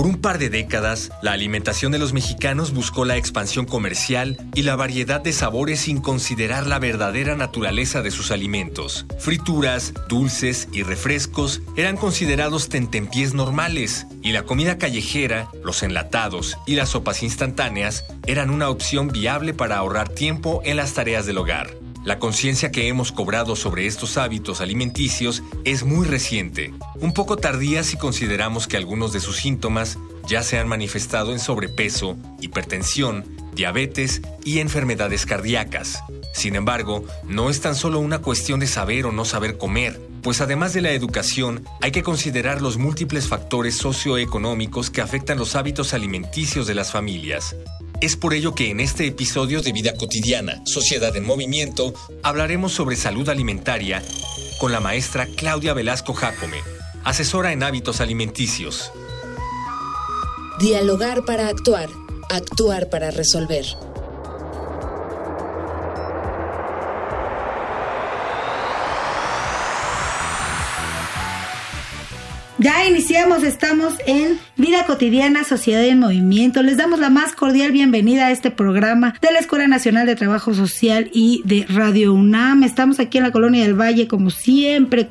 Por un par de décadas, la alimentación de los mexicanos buscó la expansión comercial y la variedad de sabores sin considerar la verdadera naturaleza de sus alimentos. Frituras, dulces y refrescos eran considerados tentempiés normales, y la comida callejera, los enlatados y las sopas instantáneas eran una opción viable para ahorrar tiempo en las tareas del hogar. La conciencia que hemos cobrado sobre estos hábitos alimenticios es muy reciente, un poco tardía si consideramos que algunos de sus síntomas ya se han manifestado en sobrepeso, hipertensión, diabetes y enfermedades cardíacas. Sin embargo, no es tan solo una cuestión de saber o no saber comer, pues además de la educación, hay que considerar los múltiples factores socioeconómicos que afectan los hábitos alimenticios de las familias. Es por ello que en este episodio de Vida Cotidiana, Sociedad en Movimiento, hablaremos sobre salud alimentaria con la maestra Claudia Velasco Jacome, asesora en hábitos alimenticios. Dialogar para actuar, actuar para resolver. Ya iniciamos, estamos en Vida Cotidiana, Sociedad en Movimiento. Les damos la más cordial bienvenida a este programa de la Escuela Nacional de Trabajo Social y de Radio UNAM. Estamos aquí en la Colonia del Valle, como siempre,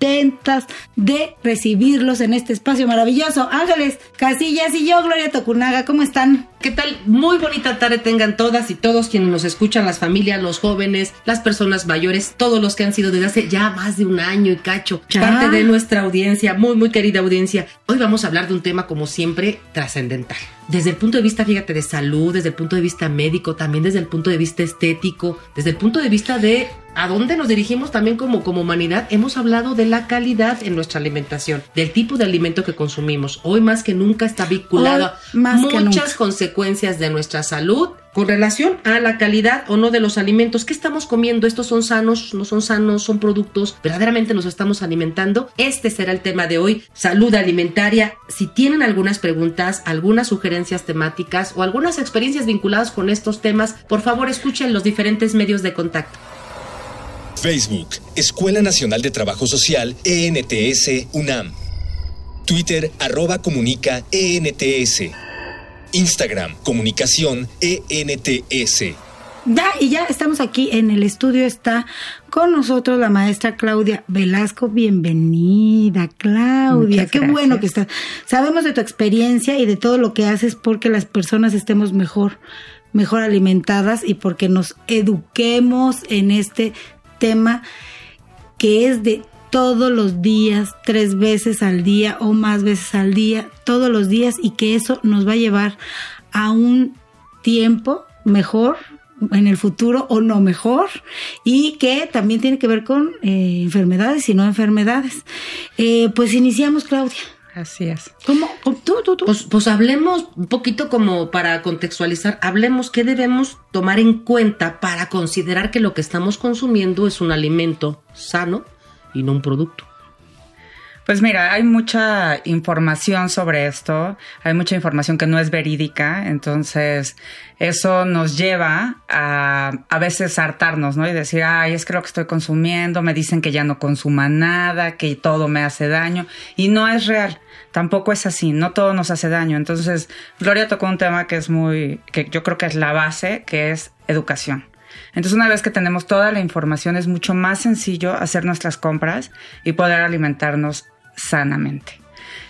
contentas de recibirlos en este espacio maravilloso. Ángeles Casillas y yo, Gloria Tocunaga, ¿cómo están? ¿Qué tal? Muy bonita tarde tengan todas y todos quienes nos escuchan, las familias, los jóvenes, las personas mayores, todos los que han sido desde hace ya más de un año y cacho, parte de nuestra audiencia, muy, muy querida audiencia. Hoy vamos a hablar de un tema, como siempre, trascendental. Desde el punto de vista, fíjate, de salud, desde el punto de vista médico, también desde el punto de vista estético, desde el punto de vista de a dónde nos dirigimos también como, como humanidad, hemos hablado de la calidad en nuestra alimentación, del tipo de alimento que consumimos. Hoy más que nunca está vinculado a muchas consecuencias de nuestra salud con relación a la calidad o no de los alimentos. ¿Qué estamos comiendo? ¿Estos son sanos? ¿No son sanos? ¿Son productos? ¿Verdaderamente nos estamos alimentando? Este será el tema de hoy, salud alimentaria. Si tienen algunas preguntas, algunas sugerencias temáticas o algunas experiencias vinculadas con estos temas, por favor escuchen los diferentes medios de contacto. Facebook, Escuela Nacional de Trabajo Social, ENTS, UNAM. Twitter, arroba comunica, ENTS. Instagram, comunicación, ENTS. Ya, y ya estamos aquí en el estudio, está con nosotros la maestra Claudia Velasco. Bienvenida, Claudia. Qué bueno que estás. Sabemos de tu experiencia y de todo lo que haces porque las personas estemos mejor, mejor alimentadas y porque nos eduquemos en este tema que es de todos los días, tres veces al día o más veces al día, todos los días y que eso nos va a llevar a un tiempo mejor en el futuro o no mejor y que también tiene que ver con eh, enfermedades y no enfermedades. Eh, pues iniciamos, Claudia. Así es. ¿Cómo? ¿Tú, tú, tú? Pues, pues, hablemos un poquito como para contextualizar, hablemos qué debemos tomar en cuenta para considerar que lo que estamos consumiendo es un alimento sano y no un producto. Pues mira, hay mucha información sobre esto, hay mucha información que no es verídica, entonces eso nos lleva a a veces hartarnos, ¿no? Y decir, ay, es que lo que estoy consumiendo, me dicen que ya no consuma nada, que todo me hace daño, y no es real, tampoco es así, no todo nos hace daño. Entonces, Gloria tocó un tema que es muy, que yo creo que es la base, que es educación. Entonces, una vez que tenemos toda la información, es mucho más sencillo hacer nuestras compras y poder alimentarnos sanamente.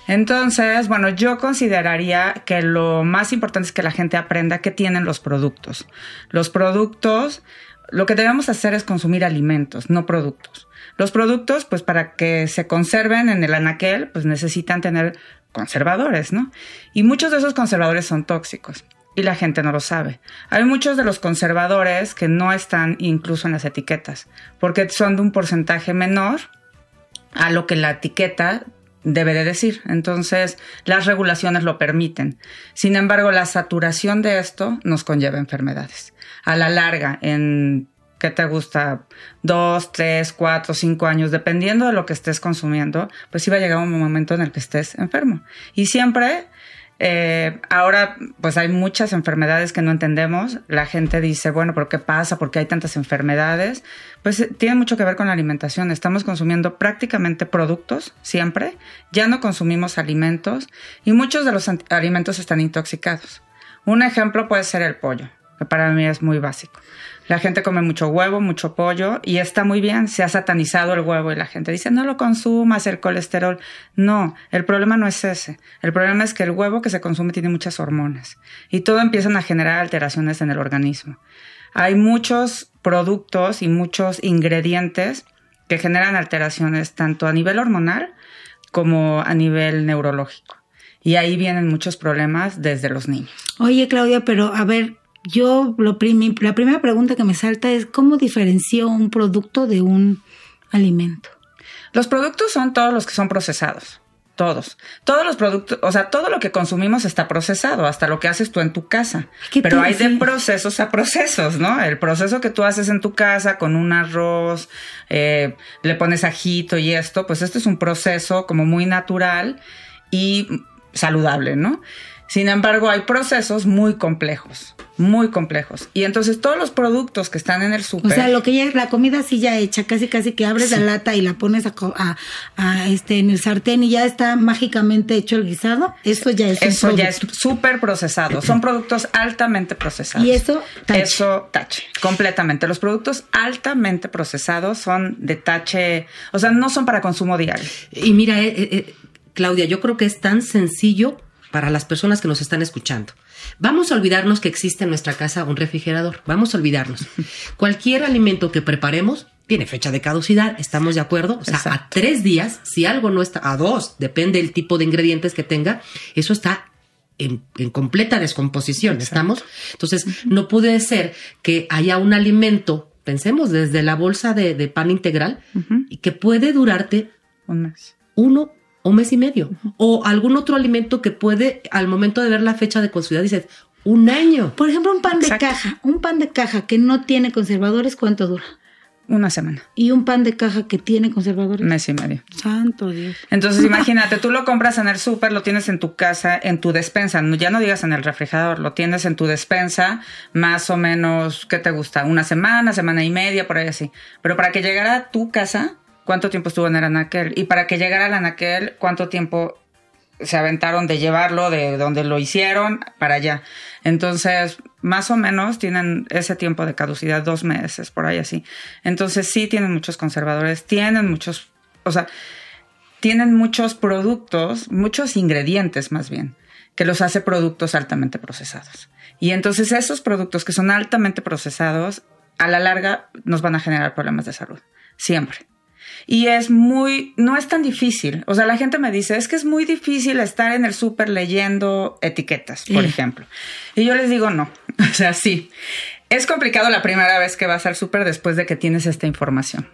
Entonces, bueno, yo consideraría que lo más importante es que la gente aprenda qué tienen los productos. Los productos, lo que debemos hacer es consumir alimentos, no productos. Los productos, pues para que se conserven en el anaquel, pues necesitan tener conservadores, ¿no? Y muchos de esos conservadores son tóxicos y la gente no lo sabe. Hay muchos de los conservadores que no están incluso en las etiquetas, porque son de un porcentaje menor a lo que la etiqueta debe de decir. Entonces, las regulaciones lo permiten. Sin embargo, la saturación de esto nos conlleva enfermedades. A la larga, en ¿qué te gusta? Dos, tres, cuatro, cinco años, dependiendo de lo que estés consumiendo, pues iba a llegar un momento en el que estés enfermo. Y siempre eh, ahora, pues hay muchas enfermedades que no entendemos. La gente dice, bueno, ¿pero qué pasa? ¿Por qué hay tantas enfermedades? Pues eh, tiene mucho que ver con la alimentación. Estamos consumiendo prácticamente productos siempre. Ya no consumimos alimentos y muchos de los alimentos están intoxicados. Un ejemplo puede ser el pollo, que para mí es muy básico. La gente come mucho huevo, mucho pollo y está muy bien, se ha satanizado el huevo y la gente dice, no lo consumas, el colesterol. No, el problema no es ese. El problema es que el huevo que se consume tiene muchas hormonas y todo empiezan a generar alteraciones en el organismo. Hay muchos productos y muchos ingredientes que generan alteraciones tanto a nivel hormonal como a nivel neurológico. Y ahí vienen muchos problemas desde los niños. Oye, Claudia, pero a ver, yo lo la primera pregunta que me salta es cómo diferencio un producto de un alimento. Los productos son todos los que son procesados. Todos. Todos los productos, o sea, todo lo que consumimos está procesado, hasta lo que haces tú en tu casa. Pero hay de procesos a procesos, ¿no? El proceso que tú haces en tu casa con un arroz, eh, le pones ajito y esto, pues este es un proceso como muy natural y saludable, ¿no? Sin embargo, hay procesos muy complejos, muy complejos. Y entonces todos los productos que están en el súper... O sea, lo que ya es la comida así ya hecha, casi casi que abres la lata y la pones a, este en el sartén y ya está mágicamente hecho el guisado, eso ya es Eso ya es súper procesado, son productos altamente procesados. Y eso tache. Eso tache, completamente. Los productos altamente procesados son de tache, o sea, no son para consumo diario. Y mira, eh, eh, Claudia, yo creo que es tan sencillo para las personas que nos están escuchando. Vamos a olvidarnos que existe en nuestra casa un refrigerador. Vamos a olvidarnos. Cualquier alimento que preparemos tiene fecha de caducidad, ¿estamos de acuerdo? O sea, a tres días, si algo no está, a dos, depende del tipo de ingredientes que tenga, eso está en, completa descomposición, ¿estamos? Entonces, no puede ser que haya un alimento, pensemos desde la bolsa de, pan integral, y que puede durarte un mes. Uno un mes y medio. O algún otro alimento que puede, al momento de ver la fecha de consumición, dices, un año. Por ejemplo, un pan de caja. Un pan de caja que no tiene conservadores, ¿cuánto dura? Una semana. ¿Y un pan de caja que tiene conservadores? Mes y medio. Santo Dios. Entonces, imagínate, tú lo compras en el súper, lo tienes en tu casa, en tu despensa. Ya no digas en el refrigerador, lo tienes en tu despensa, más o menos, ¿qué te gusta? Una semana, semana y media, por ahí así. Pero para que llegara a tu casa, cuánto tiempo estuvo en el anaquel y para que llegara al anaquel, cuánto tiempo se aventaron de llevarlo de donde lo hicieron para allá. Entonces, más o menos tienen ese tiempo de caducidad, dos meses, por ahí así. Entonces, sí tienen muchos conservadores, tienen muchos, o sea, tienen muchos productos, muchos ingredientes más bien, que los hace productos altamente procesados. Y entonces esos productos que son altamente procesados, a la larga nos van a generar problemas de salud, siempre. Y es muy, no es tan difícil. O sea, la gente me dice, es que es muy difícil estar en el súper leyendo etiquetas, por ejemplo. Y yo les digo, no. O sea, sí. Es complicado la primera vez que vas al súper después de que tienes esta información.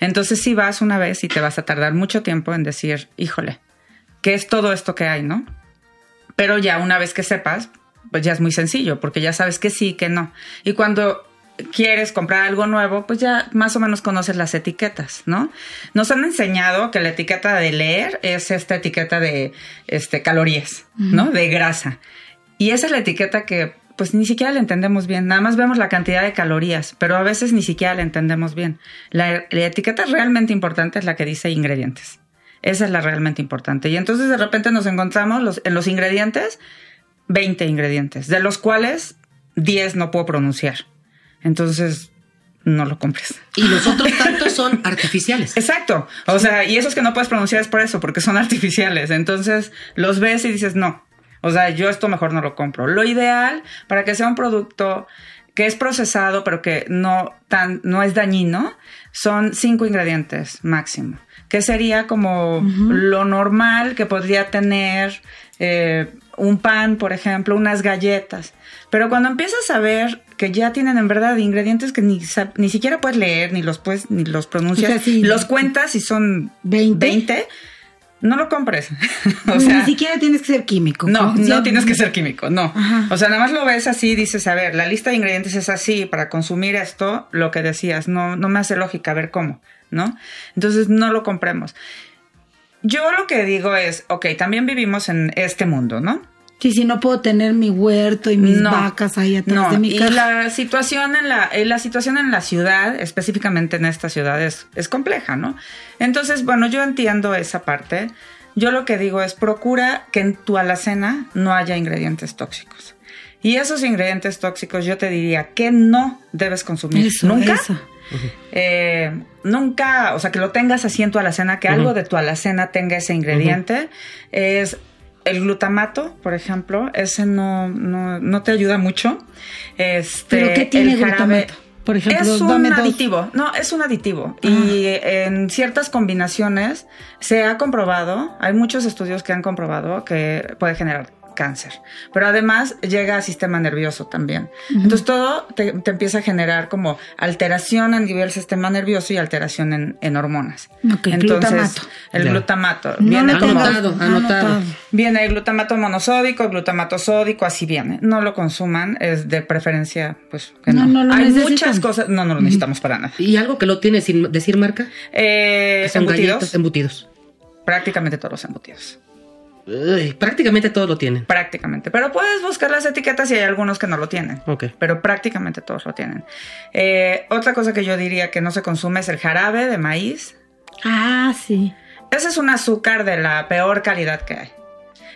Entonces, si vas una vez y te vas a tardar mucho tiempo en decir, híjole, ¿qué es todo esto que hay, no? Pero ya una vez que sepas, pues ya es muy sencillo, porque ya sabes que sí, que no. Y cuando quieres comprar algo nuevo, pues ya más o menos conoces las etiquetas, ¿no? Nos han enseñado que la etiqueta de leer es esta etiqueta de este, calorías, ¿no? De grasa. Y esa es la etiqueta que pues ni siquiera la entendemos bien, nada más vemos la cantidad de calorías, pero a veces ni siquiera la entendemos bien. La, la etiqueta realmente importante es la que dice ingredientes. Esa es la realmente importante. Y entonces de repente nos encontramos los, en los ingredientes 20 ingredientes, de los cuales 10 no puedo pronunciar. Entonces, no lo compres. Y los otros tantos son artificiales. Exacto. O sea, y esos que no puedes pronunciar es por eso, porque son artificiales. Entonces, los ves y dices, no. O sea, yo esto mejor no lo compro. Lo ideal para que sea un producto que es procesado, pero que no, tan, no es dañino, son cinco ingredientes máximo. Que sería como lo normal que podría tener eh, un pan, por ejemplo, unas galletas. Pero cuando empiezas a ver que ya tienen en verdad ingredientes que ni, ni siquiera puedes leer, ni los puedes, ni los pronuncias, los cuentas y son 20. no lo compres. o sea, ni siquiera tienes que ser químico. No, no tienes que ser químico, no. O sea, nada más lo ves así y dices, a ver, la lista de ingredientes es así, para consumir esto, lo que decías, no, no me hace lógica ver cómo, ¿no? Entonces no lo compremos. Yo lo que digo es, ok, también vivimos en este mundo, ¿no? Sí, si no puedo tener mi huerto y mis vacas ahí atrás de mi casa. Y la situación en la, la situación en la ciudad, específicamente en esta ciudad, es, es compleja, ¿no? Entonces, bueno, yo entiendo esa parte. Yo lo que digo es procura que en tu alacena no haya ingredientes tóxicos. Y esos ingredientes tóxicos yo te diría que no debes consumir nunca. Eh, nunca, o sea, que lo tengas así en tu alacena, que algo de tu alacena tenga ese ingrediente, es el glutamato, por ejemplo, ese no, no, te ayuda mucho. Este, ¿Pero qué tiene el glutamato? Por ejemplo, es un aditivo, no, es un aditivo. Y ah. en ciertas combinaciones se ha comprobado, hay muchos estudios que han comprobado que puede generar cáncer. Pero además llega al sistema nervioso también. Entonces todo te, empieza a generar como alteración a nivel sistema nervioso y alteración en, hormonas. Entonces, glutamato. el glutamato. viene anotado, anotado, Viene el glutamato monosódico, el glutamato sódico, así viene. No lo consuman, es de preferencia, pues que no. no. Hay muchas cosas, no, no lo necesitamos para nada. ¿Y algo que lo tiene sin decir marca? Eh, embutidos. embutidos. Prácticamente todos los embutidos prácticamente todos lo tienen. Prácticamente. Pero puedes buscar las etiquetas y hay algunos que no lo tienen. Ok. Pero prácticamente todos lo tienen. Eh, otra cosa que yo diría que no se consume es el jarabe de maíz. Ah, sí. Ese es un azúcar de la peor calidad que hay.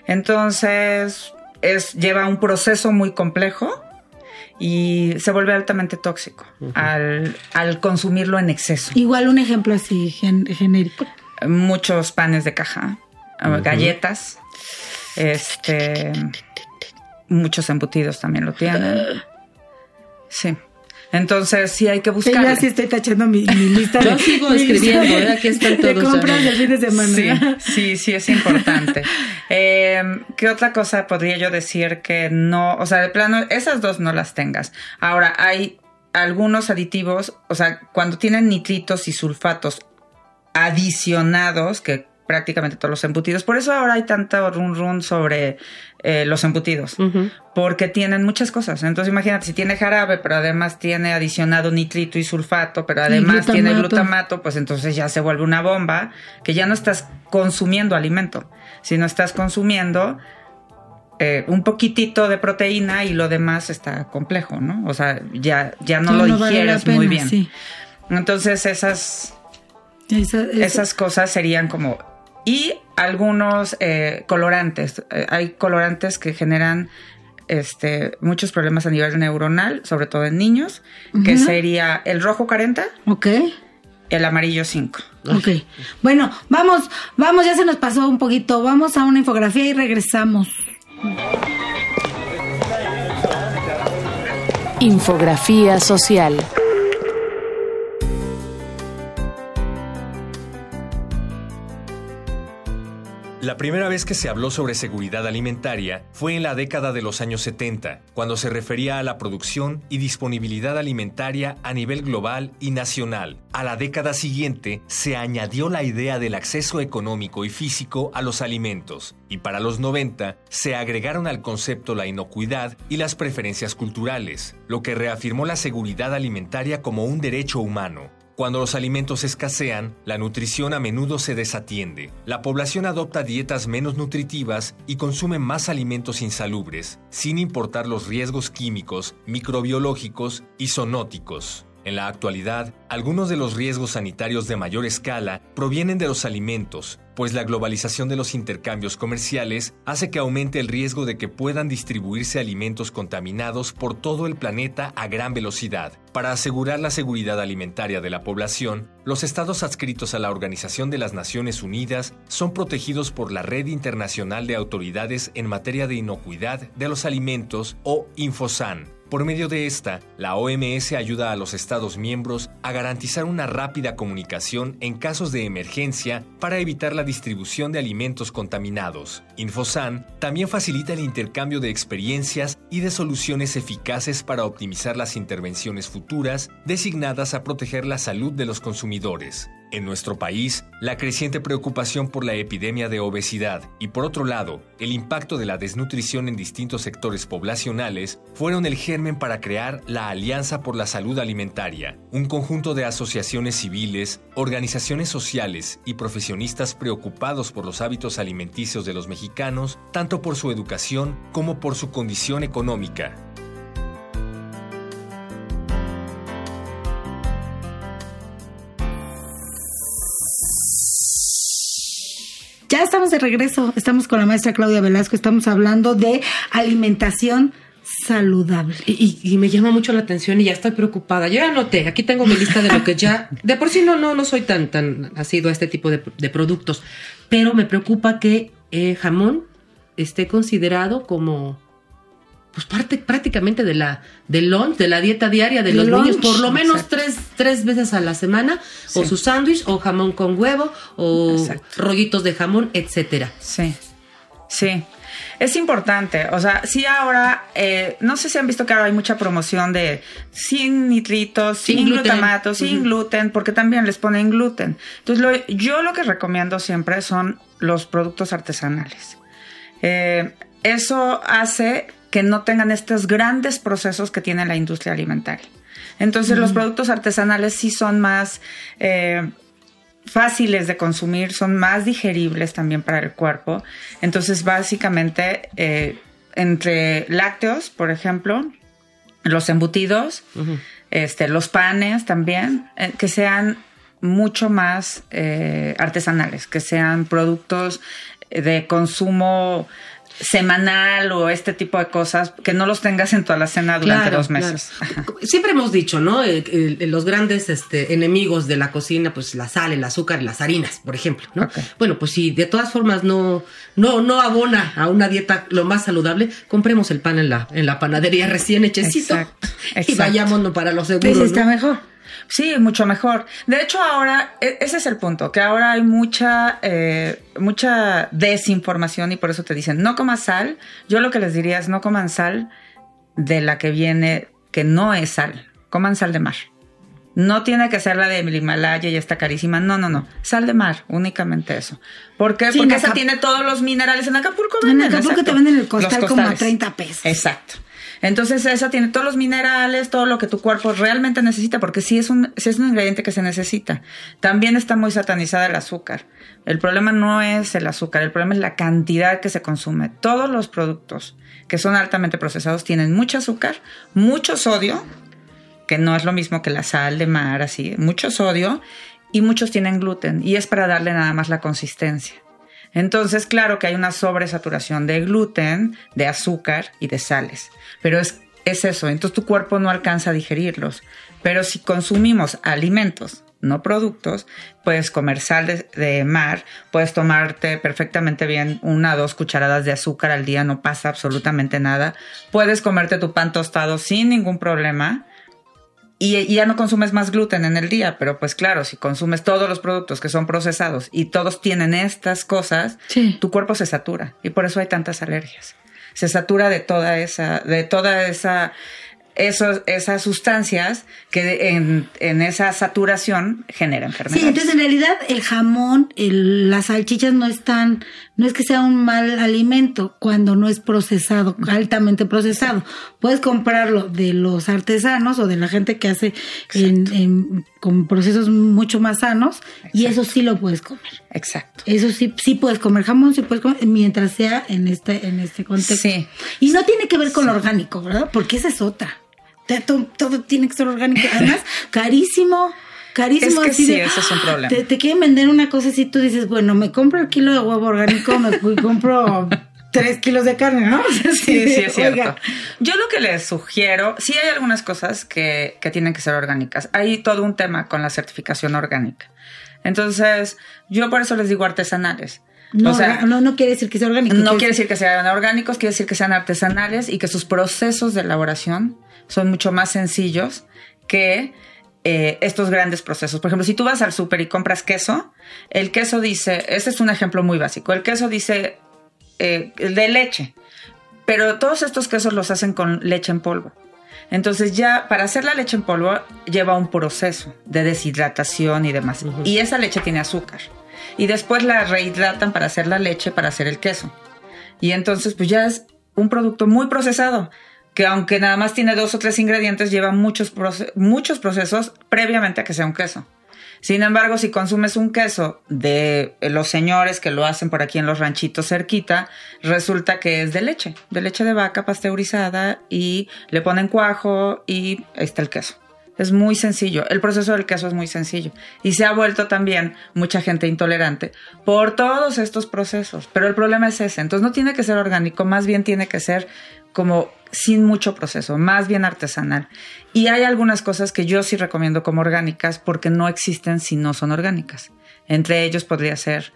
Entonces, es, lleva un proceso muy complejo y se vuelve altamente tóxico al, consumirlo en exceso. Igual un ejemplo así genérico. Muchos panes de caja galletas, este, muchos embutidos también lo tienen. Sí. Entonces sí hay que buscar. Ya sí estoy tachando mi, lista. Yo sigo escribiendo, ¿eh? aquí están todos. compras el fin de semana. Sí, sí, sí es importante. eh, ¿Qué otra cosa podría yo decir que no, o sea, de plano, esas dos no las tengas. Ahora, hay algunos aditivos, o sea, cuando tienen nitritos y sulfatos adicionados, que prácticamente todos los embutidos. Por eso ahora hay tanta run run sobre eh, los embutidos, porque tienen muchas cosas. Entonces imagínate, si tiene jarabe, pero además tiene adicionado nitrito y sulfato, pero además tiene glutamato, pues entonces ya se vuelve una bomba que ya no estás consumiendo alimento, sino estás consumiendo eh, un poquitito de proteína y lo demás está complejo, ¿no? O sea, ya, ya no, lo digieres muy bien. Entonces esas... Esas cosas serían como y algunos eh, colorantes. Eh, hay colorantes que generan este, muchos problemas a nivel neuronal, sobre todo en niños, que sería el rojo 40. Ok. El amarillo 5. Ok. Bueno, vamos, vamos, ya se nos pasó un poquito. Vamos a una infografía y regresamos. Infografía social. La primera vez que se habló sobre seguridad alimentaria fue en la década de los años 70, cuando se refería a la producción y disponibilidad alimentaria a nivel global y nacional. A la década siguiente se añadió la idea del acceso económico y físico a los alimentos, y para los 90 se agregaron al concepto la inocuidad y las preferencias culturales, lo que reafirmó la seguridad alimentaria como un derecho humano. Cuando los alimentos escasean, la nutrición a menudo se desatiende. La población adopta dietas menos nutritivas y consume más alimentos insalubres, sin importar los riesgos químicos, microbiológicos y zoonóticos. En la actualidad, algunos de los riesgos sanitarios de mayor escala provienen de los alimentos, pues la globalización de los intercambios comerciales hace que aumente el riesgo de que puedan distribuirse alimentos contaminados por todo el planeta a gran velocidad. Para asegurar la seguridad alimentaria de la población, los estados adscritos a la Organización de las Naciones Unidas son protegidos por la Red Internacional de Autoridades en materia de inocuidad de los alimentos o Infosan por medio de esta, la OMS ayuda a los Estados miembros a garantizar una rápida comunicación en casos de emergencia para evitar la distribución de alimentos contaminados. Infosan también facilita el intercambio de experiencias y de soluciones eficaces para optimizar las intervenciones futuras designadas a proteger la salud de los consumidores. En nuestro país, la creciente preocupación por la epidemia de obesidad y por otro lado, el impacto de la desnutrición en distintos sectores poblacionales fueron el germen para crear la Alianza por la Salud Alimentaria, un conjunto de asociaciones civiles, organizaciones sociales y profesionistas preocupados por los hábitos alimenticios de los mexicanos, tanto por su educación como por su condición económica. De regreso, estamos con la maestra Claudia Velasco, estamos hablando de alimentación saludable. Y, me llama mucho la atención y ya estoy preocupada. Yo ya anoté, aquí tengo mi lista de lo que ya, de por sí no, no, no soy tan, tan asido a este tipo de, productos, pero me preocupa que eh, jamón esté considerado como pues parte prácticamente de la del lunch, de la dieta diaria de, los niños, por lo menos tres, tres, veces a la semana, o su sándwich, o jamón con huevo, o rollitos de jamón, etcétera. Sí, sí. Es importante, o sea, sí ahora, eh, no sé si han visto que ahora hay mucha promoción de sin nitritos, sin, glutamato, sin gluten, porque también les ponen gluten. Entonces, yo lo que recomiendo siempre son los productos artesanales. Eh, eso hace que no tengan estos grandes procesos que tiene la industria alimentaria. Entonces los productos artesanales sí son más eh, fáciles de consumir, son más digeribles también para el cuerpo. Entonces básicamente eh, entre lácteos, por ejemplo, los embutidos, este, los panes también, eh, que sean mucho más artesanales, que sean productos de consumo semanal o este tipo de cosas, que no los tengas en toda la cena durante dos meses. Siempre hemos dicho, ¿no? Eh, los grandes este, enemigos de la cocina, pues la sal, el azúcar, las harinas, por ejemplo, ¿no? Bueno, pues si de todas formas no, no, no abona a una dieta lo más saludable, compremos el pan en la, en la panadería recién hechecito y vayámonos para los seguros. está mejor. Sí, mucho mejor. De hecho, ahora, e, ese es el punto, que ahora hay mucha, eh, mucha desinformación y por eso te dicen, no comas sal. Yo lo que les diría es, no coman sal de la que viene, que no es sal. Coman sal de mar. No tiene que ser la de Himalaya y está carísima. No, no, no. Sal de mar, únicamente eso. ¿Por qué? Porque esa tiene todos los minerales. En Acapulco En Acapulco te venden el costal como a 30 pesos. Exacto. Entonces esa tiene todos los minerales, todo lo que tu cuerpo realmente necesita, porque sí es un, sí es un ingrediente que se necesita. También está muy satanizada el azúcar. El problema no es el azúcar, el problema es la cantidad que se consume. Todos los productos que son altamente procesados tienen mucho azúcar, mucho sodio, que no es lo mismo que la sal de mar, así, mucho sodio, y muchos tienen gluten, y es para darle nada más la consistencia. Entonces, claro que hay una sobresaturación de gluten, de azúcar y de sales, pero es, es eso, entonces tu cuerpo no alcanza a digerirlos. Pero si consumimos alimentos, no productos, puedes comer sal de, de, mar, puedes tomarte perfectamente bien una o dos cucharadas de azúcar al día, no pasa absolutamente nada. Puedes comerte tu pan tostado sin ningún problema y, ya no consumes más gluten en el día, pero pues claro, si consumes todos los productos que son procesados y todos tienen estas cosas, tu cuerpo se satura y por eso hay tantas alergias. Se satura de toda esa, de toda esa esos, esas sustancias que en, en, esa saturación generan enfermedades. Sí, entonces en realidad el jamón, el, las salchichas no están, no es que sea un mal alimento cuando no es procesado, altamente procesado. Puedes comprarlo de los artesanos o de la gente que hace en, con procesos mucho más sanos y eso sí lo puedes comer. Exacto. Eso sí, sí puedes comer jamón, sí puedes comer, mientras sea en este, en este contexto. Sí. Y no tiene que ver con lo orgánico, ¿verdad? Porque esa es otra todo, tiene que ser orgánico. Además, carísimo. Carísimo. Es que sí, eso es un problema. Te, quieren vender una cosa así, tú dices, bueno, me compro el kilo de huevo orgánico, me compro tres kilos de carne, ¿no? Sí, sí, es cierto. Yo lo que les sugiero, sí hay algunas cosas que, que tienen que ser orgánicas. Hay todo un tema con la certificación orgánica. Entonces, yo por eso les digo artesanales. No, no, no quiere decir que sean orgánicos. No quiere decir que sean orgánicos, quiere decir que sean artesanales y que sus procesos de elaboración son mucho más sencillos que eh, estos grandes procesos. Por ejemplo, si tú vas al súper y compras queso, el queso dice, ese es un ejemplo muy básico, el queso dice eh, de leche, pero todos estos quesos los hacen con leche en polvo. Entonces ya para hacer la leche en polvo lleva un proceso de deshidratación y demás. Y esa leche tiene azúcar. Y después la rehidratan para hacer la leche, para hacer el queso. Y entonces pues ya es un producto muy procesado que aunque nada más tiene dos o tres ingredientes, lleva muchos, muchos procesos previamente a que sea un queso. Sin embargo, si consumes un queso de los señores que lo hacen por aquí en los ranchitos cerquita, resulta que es de leche, de leche de vaca pasteurizada y le ponen cuajo y ahí está el queso. Es muy sencillo. El proceso del queso es muy sencillo. Y se ha vuelto también mucha gente intolerante por todos estos procesos. Pero el problema es ese. Entonces no tiene que ser orgánico, más bien tiene que ser como sin mucho proceso, más bien artesanal. Y hay algunas cosas que yo sí recomiendo como orgánicas porque no existen si no son orgánicas. Entre ellos podría ser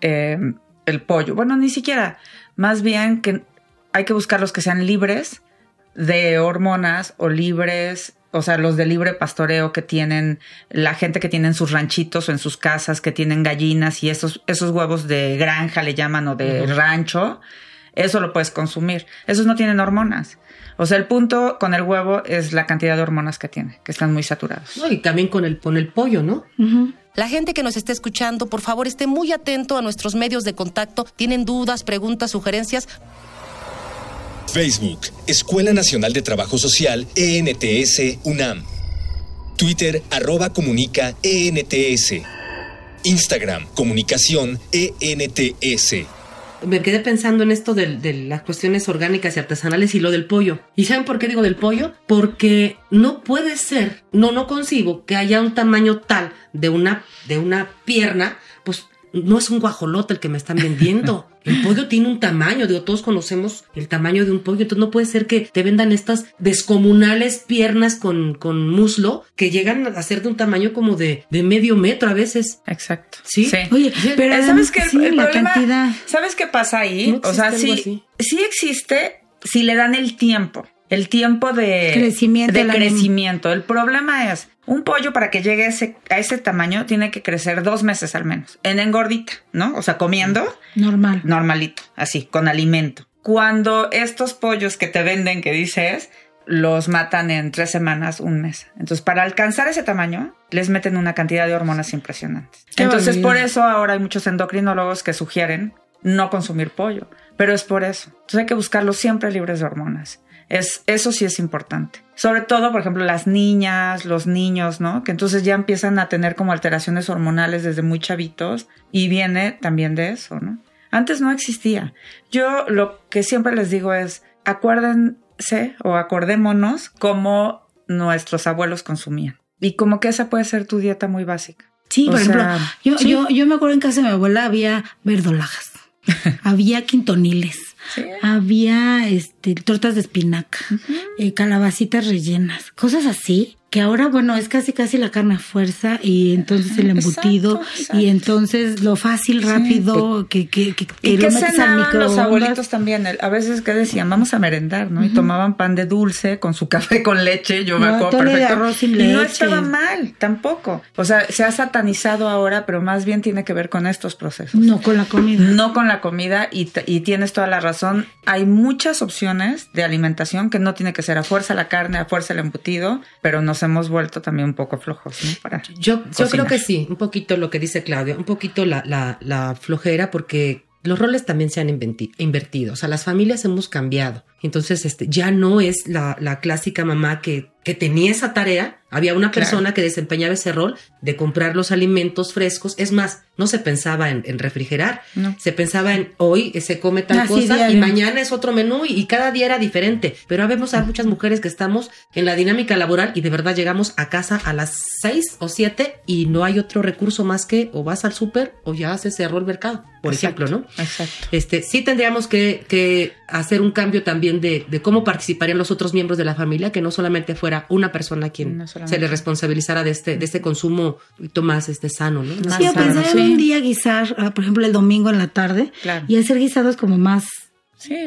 eh, el pollo. Bueno, ni siquiera. Más bien que hay que buscar los que sean libres de hormonas o libres, o sea, los de libre pastoreo que tienen la gente que tiene en sus ranchitos o en sus casas, que tienen gallinas y esos, esos huevos de granja le llaman o de rancho eso lo puedes consumir. Esos no tienen hormonas. O sea, el punto con el huevo es la cantidad de hormonas que tiene, que están muy saturados. y también con el, con el pollo, ¿no? La gente que nos esté escuchando, por favor, esté muy atento a nuestros medios de contacto. Tienen dudas, preguntas, sugerencias. Facebook, Escuela Nacional de Trabajo Social, ENTS, UNAM. Twitter, arroba comunica, ENTS. Instagram, comunicación, ENTS me quedé pensando en esto de, las cuestiones orgánicas y artesanales y lo del pollo. ¿Y saben por qué digo del pollo? Porque no puede ser, no, no concibo que haya un tamaño tal de una, de una pierna, pues no es un guajolote el que me están vendiendo. El pollo tiene un tamaño, digo, todos conocemos el tamaño de un pollo, entonces no puede ser que te vendan estas descomunales piernas con, con muslo que llegan a ser de un tamaño como de, de medio metro a veces. Exacto. Sí. Oye, pero ¿sabes qué? la cantidad. ¿Sabes qué pasa ahí? o sea, sí, sí existe si le dan el tiempo el tiempo de crecimiento. De crecimiento. El problema es, un pollo para que llegue a ese, a ese tamaño tiene que crecer dos meses al menos, en engordita, ¿no? O sea, comiendo. Normal. Normalito, así, con alimento. Cuando estos pollos que te venden, que dices, los matan en tres semanas, un mes. Entonces, para alcanzar ese tamaño, les meten una cantidad de hormonas impresionantes. Entonces, por eso ahora hay muchos endocrinólogos que sugieren no consumir pollo. Pero es por eso. Entonces hay que buscarlos siempre libres de hormonas. Es, eso sí es importante. Sobre todo, por ejemplo, las niñas, los niños, ¿no? Que entonces ya empiezan a tener como alteraciones hormonales desde muy chavitos y viene también de eso, ¿no? Antes no existía. Yo lo que siempre les digo es, acuérdense o acordémonos cómo nuestros abuelos consumían. Y como que esa puede ser tu dieta muy básica. Sí, por ejemplo, yo, yo, yo me acuerdo en casa de mi abuela había verdolajas, había quintoniles, había este, tortas de espinaca, eh, calabacitas rellenas, cosas así que ahora, bueno, es casi casi la carne a fuerza y entonces el embutido y entonces lo fácil, rápido, que, que, que, ¿Y lo metes al los abuelitos también, a veces que decían, vamos a merendar, ¿no? Y tomaban pan de dulce con su café con leche, yo me acuerdo perfecto. arroz sin leche. Y no estaba mal, tampoco. O sea, se ha satanizado ahora, pero más bien tiene que ver con estos procesos. No con la comida. No con la comida y, y tienes toda la razón. Hay muchas opciones de alimentación que no tiene que ser a fuerza la carne, a fuerza el embutido, pero no se hemos vuelto también un poco flojos, ¿no? Para yo, yo creo que sí, un poquito lo que dice Claudia, un poquito la, la, la flojera porque los roles también se han invertido, o sea, las familias hemos cambiado. Entonces, este, ya no es la, la clásica mamá que, que tenía esa tarea, había una persona que desempeñaba ese rol de comprar los alimentos frescos. Es más, no se pensaba en, refrigerar, se pensaba en hoy se come tal cosa y mañana es otro menú y, cada día era diferente. Pero vemos a muchas mujeres que estamos en la dinámica laboral y de verdad llegamos a casa a las seis o siete y no hay otro recurso más que o vas al súper o ya se cerró el mercado, por ejemplo, ¿no? Exacto. Este, sí tendríamos que, que hacer un cambio también de, de, cómo participarían los otros miembros de la familia, que no solamente fuera una persona quien se le responsabilizara de este, de este consumo más este, sano, ¿no? sí, o pensar en un día guisar, ah, por ejemplo, el domingo en la tarde, y hacer guisados como más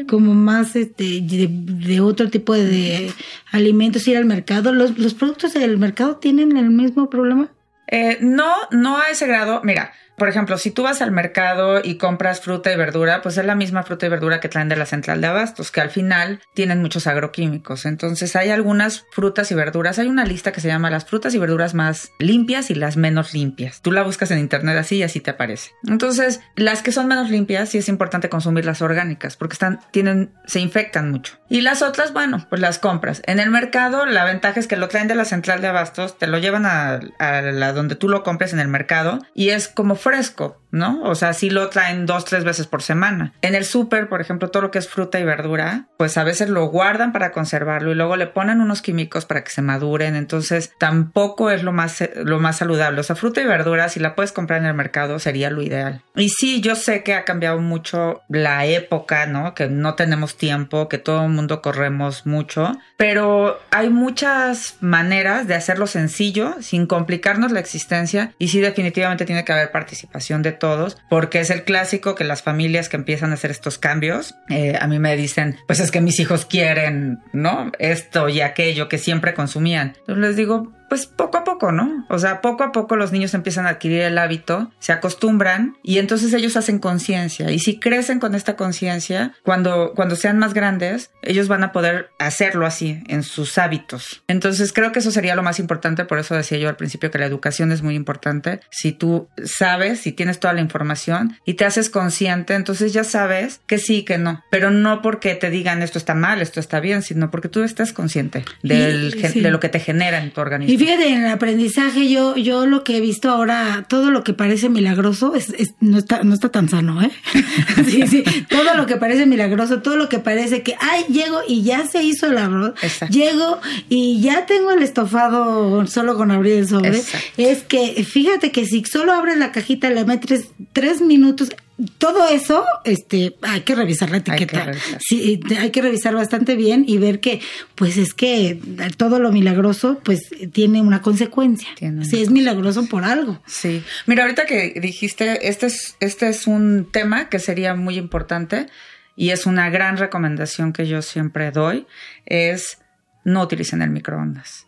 como más este, de, otro tipo de, alimentos, ir al mercado. ¿Los, ¿Los productos del mercado tienen el mismo problema? Eh, no, no a ese grado. Mira, por ejemplo, si tú vas al mercado y compras fruta y verdura, pues es la misma fruta y verdura que traen de la central de abastos, que al final tienen muchos agroquímicos. Entonces hay algunas frutas y verduras, hay una lista que se llama las frutas y verduras más limpias y las menos limpias. Tú la buscas en internet así y así te aparece. Entonces, las que son menos limpias sí es importante consumir las orgánicas porque están, tienen, se infectan mucho. Y las otras, bueno, pues las compras. En el mercado, la ventaja es que lo traen de la central de abastos, te lo llevan a, la donde tú lo compres en el mercado y es como fresco. ¿No? O sea, sí lo traen dos, tres veces por semana. En el súper, por ejemplo, todo lo que es fruta y verdura, pues a veces lo guardan para conservarlo y luego le ponen unos químicos para que se maduren. Entonces, tampoco es lo más, lo más saludable. O sea, fruta y verdura, si la puedes comprar en el mercado, sería lo ideal. Y sí, yo sé que ha cambiado mucho la época, ¿no? Que no tenemos tiempo, que todo el mundo corremos mucho, pero hay muchas maneras de hacerlo sencillo, sin complicarnos la existencia y sí definitivamente tiene que haber participación de todos, porque es el clásico que las familias que empiezan a hacer estos cambios, eh, a mí me dicen, pues es que mis hijos quieren, ¿no? Esto y aquello que siempre consumían. Entonces les digo, pues poco a poco, ¿no? O sea, poco a poco los niños empiezan a adquirir el hábito, se acostumbran y entonces ellos hacen conciencia. Y si crecen con esta conciencia, cuando, cuando sean más grandes, ellos van a poder hacerlo así en sus hábitos. Entonces creo que eso sería lo más importante, por eso decía yo al principio que la educación es muy importante. Si tú sabes, si tienes toda la información y te haces consciente, entonces ya sabes que sí, que no. Pero no porque te digan esto está mal, esto está bien, sino porque tú estás consciente del, de lo que te genera en tu organismo fíjate, en el aprendizaje yo, yo lo que he visto ahora, todo lo que parece milagroso es, no, está, no está tan sano, ¿eh? sí, sí, todo lo que parece milagroso, todo lo que parece que, ay, llego y ya se hizo el arroz, llego y ya tengo el estofado solo con abrir el sobre, es que fíjate que si solo abres la cajita, le metes tres minutos, todo eso, este, hay que revisar la etiqueta. Hay que revisar. Sí, hay que revisar bastante bien y ver que, pues es que todo lo milagroso, pues tiene una consecuencia. Si es milagroso por algo. Sí. Mira, ahorita que dijiste, este es, este es un tema que sería muy importante y es una gran recomendación que yo siempre doy, es no utilicen el microondas.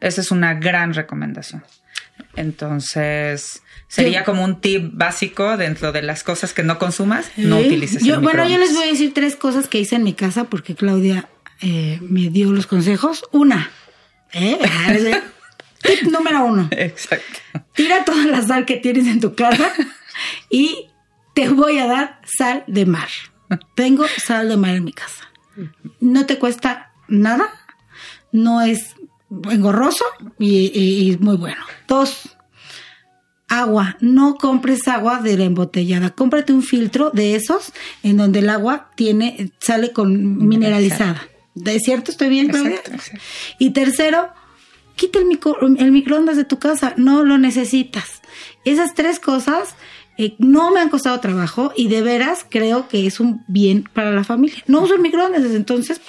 Esa es una gran recomendación. Entonces, sería como un tip básico dentro de las cosas que no consumas, no utilices yo, Bueno, yo les voy a decir tres cosas que hice en mi casa porque Claudia eh, me dio los consejos. Una, ¿eh? tip número uno. Exacto. Tira toda la sal que tienes en tu casa y te voy a dar sal de mar. Tengo sal de mar en mi casa. No te cuesta nada, no es engorroso y, y, muy bueno. Dos, agua. No compres agua de la embotellada. Cómprate un filtro de esos en donde el agua tiene, sale con mineralizada. ¿De cierto? ¿Estoy bien, Claudia? Y tercero, quita el, micro, el microondas de tu casa. No lo necesitas. Esas tres cosas eh, no me han costado trabajo y de veras creo que es un bien para la familia. No uso el microondas desde entonces,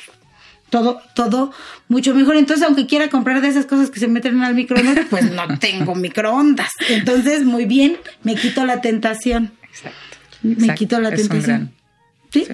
todo, todo mucho mejor. Entonces, aunque quiera comprar de esas cosas que se meten al microondas, pues no tengo microondas. Entonces, muy bien, me quito la tentación. Exacto. Me quito la tentación. ¿Sí?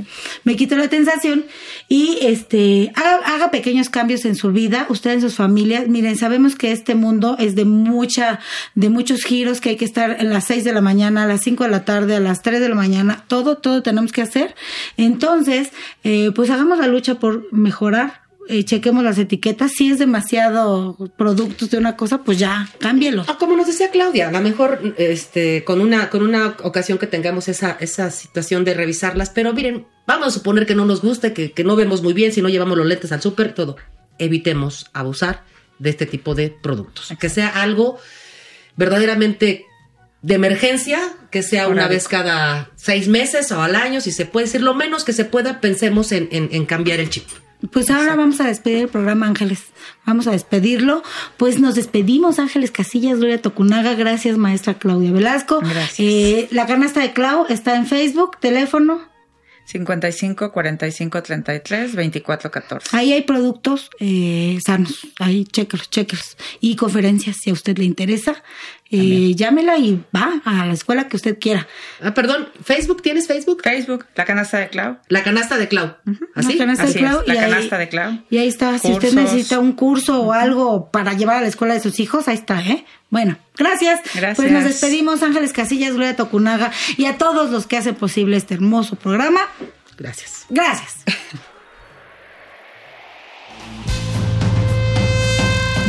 Me quito la tentación y este haga, pequeños cambios en su vida, usted en sus familias. Miren, sabemos que este mundo es de mucha, de muchos giros, que hay que estar a las 6 de la mañana, a las 5 de la tarde, a las 3 de la mañana, todo, todo tenemos que hacer. Entonces, eh, pues hagamos la lucha por mejorar eh, chequemos las etiquetas. Si es demasiado productos de una cosa, pues ya, cámbielo. Ah, como nos decía Claudia, a lo mejor este, con, una, con una ocasión que tengamos esa, esa situación de revisarlas, pero miren, vamos a suponer que no nos guste, que, que no vemos muy bien, si no llevamos los lentes al súper, todo. Evitemos abusar de este tipo de productos. Que sea algo verdaderamente de emergencia, que sea una, vez cada seis meses o al año, si se puede decir, lo menos que se pueda, pensemos en, en cambiar el chip. Pues ahora vamos a despedir el programa Ángeles. Vamos a despedirlo. Pues nos despedimos, Ángeles Casillas, Gloria Tocunaga. Gracias, maestra Claudia Velasco. Gracias. Eh, la canasta de Clau está en Facebook, teléfono. 55 45 33 24 14. Ahí hay productos eh, sanos. Ahí, chéquelos. Y conferencias, si a usted le interesa. Eh, llámela y va a la escuela que usted quiera. Ah, perdón, ¿Facebook? ¿Tienes Facebook? Facebook, la canasta de Clau. La canasta de Clau. ¿Así? La canasta Así de Clau. es, la y canasta ahí, de Clau. Y ahí está. Si usted necesita un curso o algo para llevar a la escuela de sus hijos, ahí está, ¿eh? Bueno, gracias. Gracias. Pues nos despedimos, Ángeles Casillas, Gloria Tocunaga y a todos los que hacen posible este hermoso programa. Gracias. Gracias.